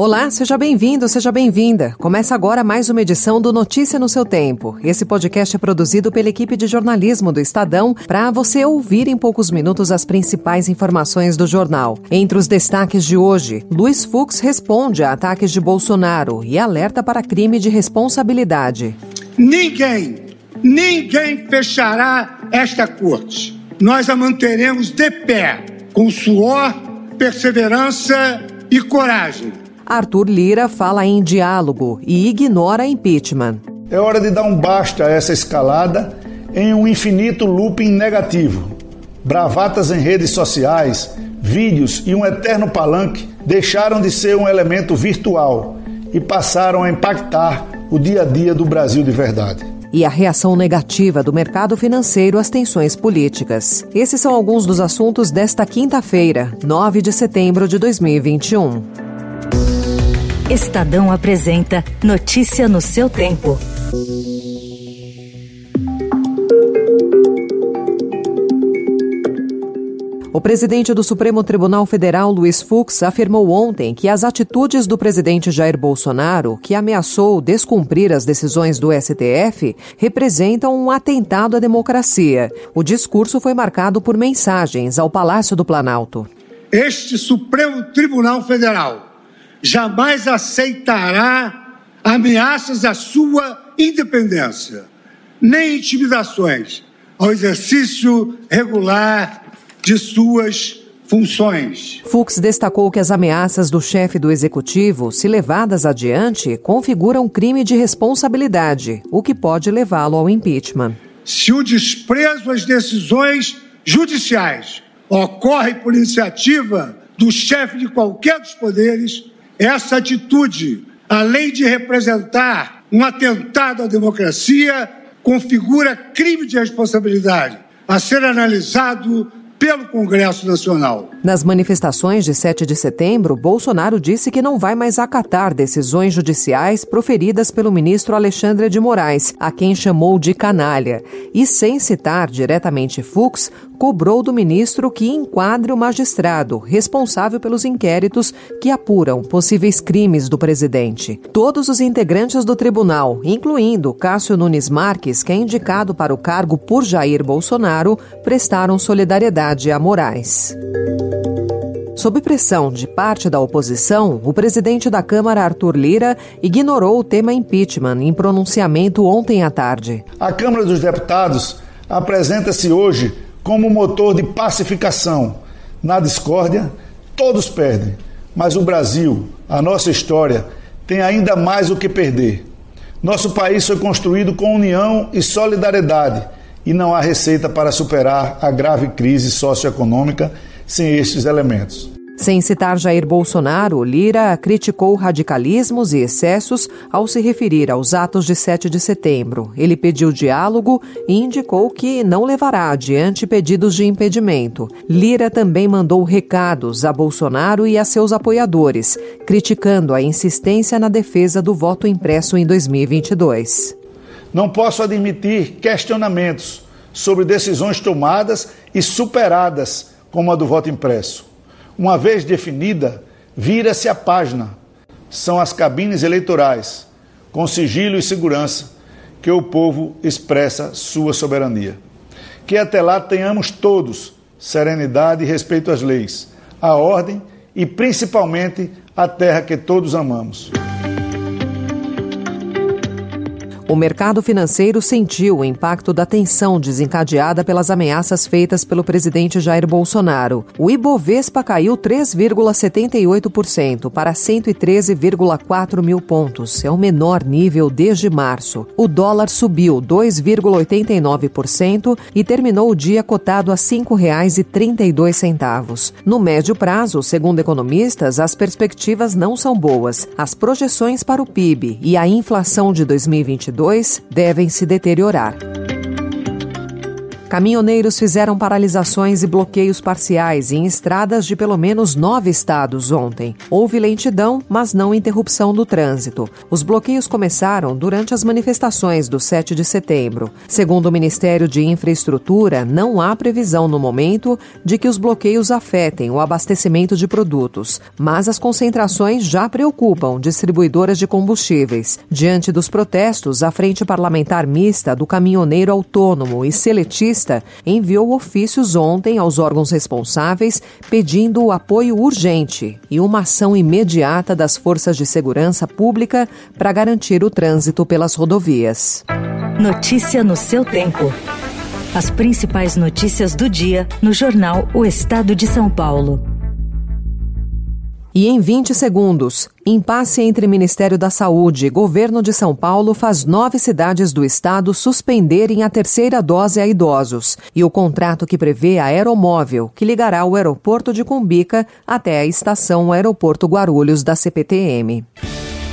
Olá, seja bem-vindo, seja bem-vinda. Começa agora mais uma edição do Notícia no seu Tempo. Esse podcast é produzido pela equipe de jornalismo do Estadão para você ouvir em poucos minutos as principais informações do jornal. Entre os destaques de hoje, Luiz Fux responde a ataques de Bolsonaro e alerta para crime de responsabilidade. Ninguém, ninguém fechará esta corte. Nós a manteremos de pé, com suor, perseverança e coragem Arthur Lira fala em diálogo e ignora impeachment. É hora de dar um basta a essa escalada em um infinito looping negativo. Bravatas em redes sociais, vídeos e um eterno palanque deixaram de ser um elemento virtual e passaram a impactar o dia a dia do Brasil de verdade e a reação negativa do mercado financeiro às tensões políticas. Esses são alguns dos assuntos desta quinta-feira, 9 de setembro de 2021. Estadão apresenta Notícia no seu tempo. O presidente do Supremo Tribunal Federal, Luiz Fux, afirmou ontem que as atitudes do presidente Jair Bolsonaro, que ameaçou descumprir as decisões do STF, representam um atentado à democracia. O discurso foi marcado por mensagens ao Palácio do Planalto. Este Supremo Tribunal Federal jamais aceitará ameaças à sua independência, nem intimidações ao exercício regular de suas funções. Fux destacou que as ameaças do chefe do executivo, se levadas adiante, configuram crime de responsabilidade, o que pode levá-lo ao impeachment. Se o desprezo às decisões judiciais ocorre por iniciativa do chefe de qualquer dos poderes, essa atitude, além de representar um atentado à democracia, configura crime de responsabilidade a ser analisado pelo Congresso Nacional. Nas manifestações de 7 de setembro, Bolsonaro disse que não vai mais acatar decisões judiciais proferidas pelo ministro Alexandre de Moraes, a quem chamou de canalha, e sem citar diretamente Fux, cobrou do ministro que enquadre o magistrado responsável pelos inquéritos que apuram possíveis crimes do presidente. Todos os integrantes do tribunal, incluindo Cássio Nunes Marques, que é indicado para o cargo por Jair Bolsonaro, prestaram solidariedade a Moraes. Sob pressão de parte da oposição, o presidente da Câmara, Arthur Lira, ignorou o tema impeachment em pronunciamento ontem à tarde. A Câmara dos Deputados apresenta-se hoje como motor de pacificação. Na discórdia, todos perdem, mas o Brasil, a nossa história, tem ainda mais o que perder. Nosso país foi construído com união e solidariedade e não há receita para superar a grave crise socioeconômica sem estes elementos. Sem citar Jair Bolsonaro, Lira criticou radicalismos e excessos ao se referir aos atos de 7 de setembro. Ele pediu diálogo e indicou que não levará adiante pedidos de impedimento. Lira também mandou recados a Bolsonaro e a seus apoiadores, criticando a insistência na defesa do voto impresso em 2022. Não posso admitir questionamentos sobre decisões tomadas e superadas, como a do voto impresso uma vez definida, vira-se a página. São as cabines eleitorais, com sigilo e segurança, que o povo expressa sua soberania. Que até lá tenhamos todos serenidade e respeito às leis, à ordem e principalmente à terra que todos amamos. O mercado financeiro sentiu o impacto da tensão desencadeada pelas ameaças feitas pelo presidente Jair Bolsonaro. O Ibovespa caiu 3,78% para 113,4 mil pontos. É o menor nível desde março. O dólar subiu 2,89% e terminou o dia cotado a R$ 5,32. No médio prazo, segundo economistas, as perspectivas não são boas. As projeções para o PIB e a inflação de 2022 devem se deteriorar. Caminhoneiros fizeram paralisações e bloqueios parciais em estradas de pelo menos nove estados ontem. Houve lentidão, mas não interrupção do trânsito. Os bloqueios começaram durante as manifestações do 7 de setembro. Segundo o Ministério de Infraestrutura, não há previsão no momento de que os bloqueios afetem o abastecimento de produtos, mas as concentrações já preocupam distribuidoras de combustíveis. Diante dos protestos, a Frente Parlamentar Mista do Caminhoneiro Autônomo e Seletista enviou ofícios ontem aos órgãos responsáveis pedindo o apoio urgente e uma ação imediata das forças de segurança pública para garantir o trânsito pelas rodovias. Notícia no seu tempo. As principais notícias do dia no jornal O Estado de São Paulo. E em 20 segundos, impasse entre Ministério da Saúde e Governo de São Paulo faz nove cidades do estado suspenderem a terceira dose a idosos. E o contrato que prevê a aeromóvel, que ligará o aeroporto de Cumbica até a estação Aeroporto Guarulhos da CPTM.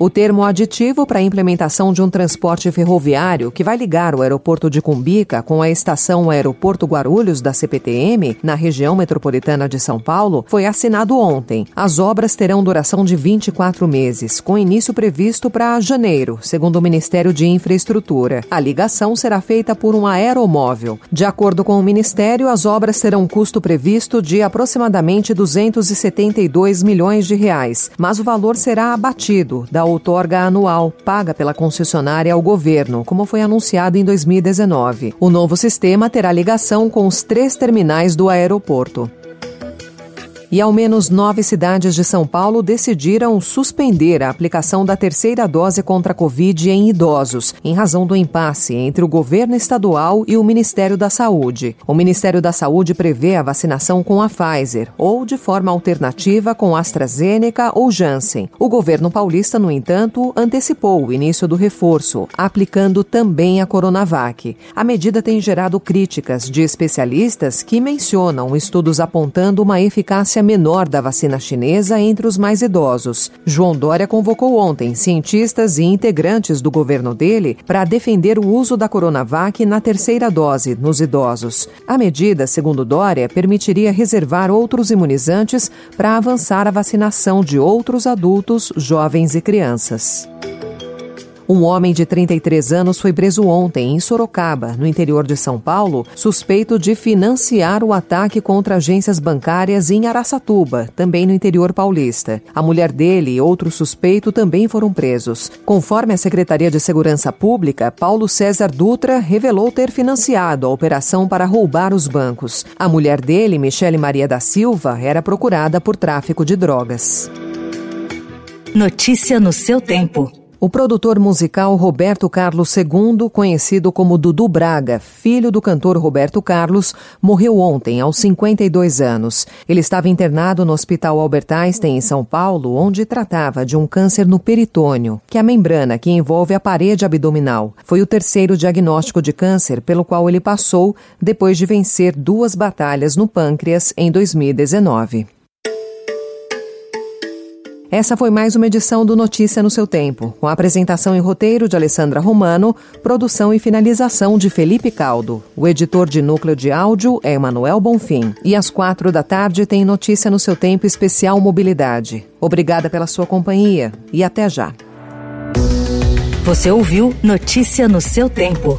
O termo aditivo para a implementação de um transporte ferroviário que vai ligar o aeroporto de Cumbica com a estação Aeroporto Guarulhos da CPTM, na região metropolitana de São Paulo, foi assinado ontem. As obras terão duração de 24 meses, com início previsto para janeiro, segundo o Ministério de Infraestrutura. A ligação será feita por um aeromóvel. De acordo com o Ministério, as obras terão custo previsto de aproximadamente 272 milhões de reais, mas o valor será abatido da outorga anual paga pela concessionária ao governo, como foi anunciado em 2019. O novo sistema terá ligação com os três terminais do aeroporto e ao menos nove cidades de São Paulo decidiram suspender a aplicação da terceira dose contra a Covid em idosos, em razão do impasse entre o governo estadual e o Ministério da Saúde. O Ministério da Saúde prevê a vacinação com a Pfizer ou de forma alternativa com AstraZeneca ou Janssen. O governo paulista, no entanto, antecipou o início do reforço, aplicando também a Coronavac. A medida tem gerado críticas de especialistas que mencionam estudos apontando uma eficácia eficácia menor da vacina chinesa entre os mais idosos. João Dória convocou ontem cientistas e integrantes do governo dele para defender o uso da Coronavac na terceira dose nos idosos. A medida, segundo Dória, permitiria reservar outros imunizantes para avançar a vacinação de outros adultos, jovens e crianças. Um homem de 33 anos foi preso ontem em Sorocaba, no interior de São Paulo, suspeito de financiar o ataque contra agências bancárias em Araçatuba, também no interior paulista. A mulher dele e outro suspeito também foram presos. Conforme a Secretaria de Segurança Pública, Paulo César Dutra revelou ter financiado a operação para roubar os bancos. A mulher dele, Michele Maria da Silva, era procurada por tráfico de drogas. Notícia no seu tempo. O produtor musical Roberto Carlos II, conhecido como Dudu Braga, filho do cantor Roberto Carlos, morreu ontem, aos 52 anos. Ele estava internado no Hospital Albert Einstein, em São Paulo, onde tratava de um câncer no peritônio, que é a membrana que envolve a parede abdominal. Foi o terceiro diagnóstico de câncer pelo qual ele passou depois de vencer duas batalhas no pâncreas em 2019. Essa foi mais uma edição do Notícia no seu tempo, com a apresentação e roteiro de Alessandra Romano, produção e finalização de Felipe Caldo. O editor de núcleo de áudio é Emanuel Bonfim. E às quatro da tarde tem Notícia no seu tempo especial Mobilidade. Obrigada pela sua companhia e até já. Você ouviu Notícia no seu tempo.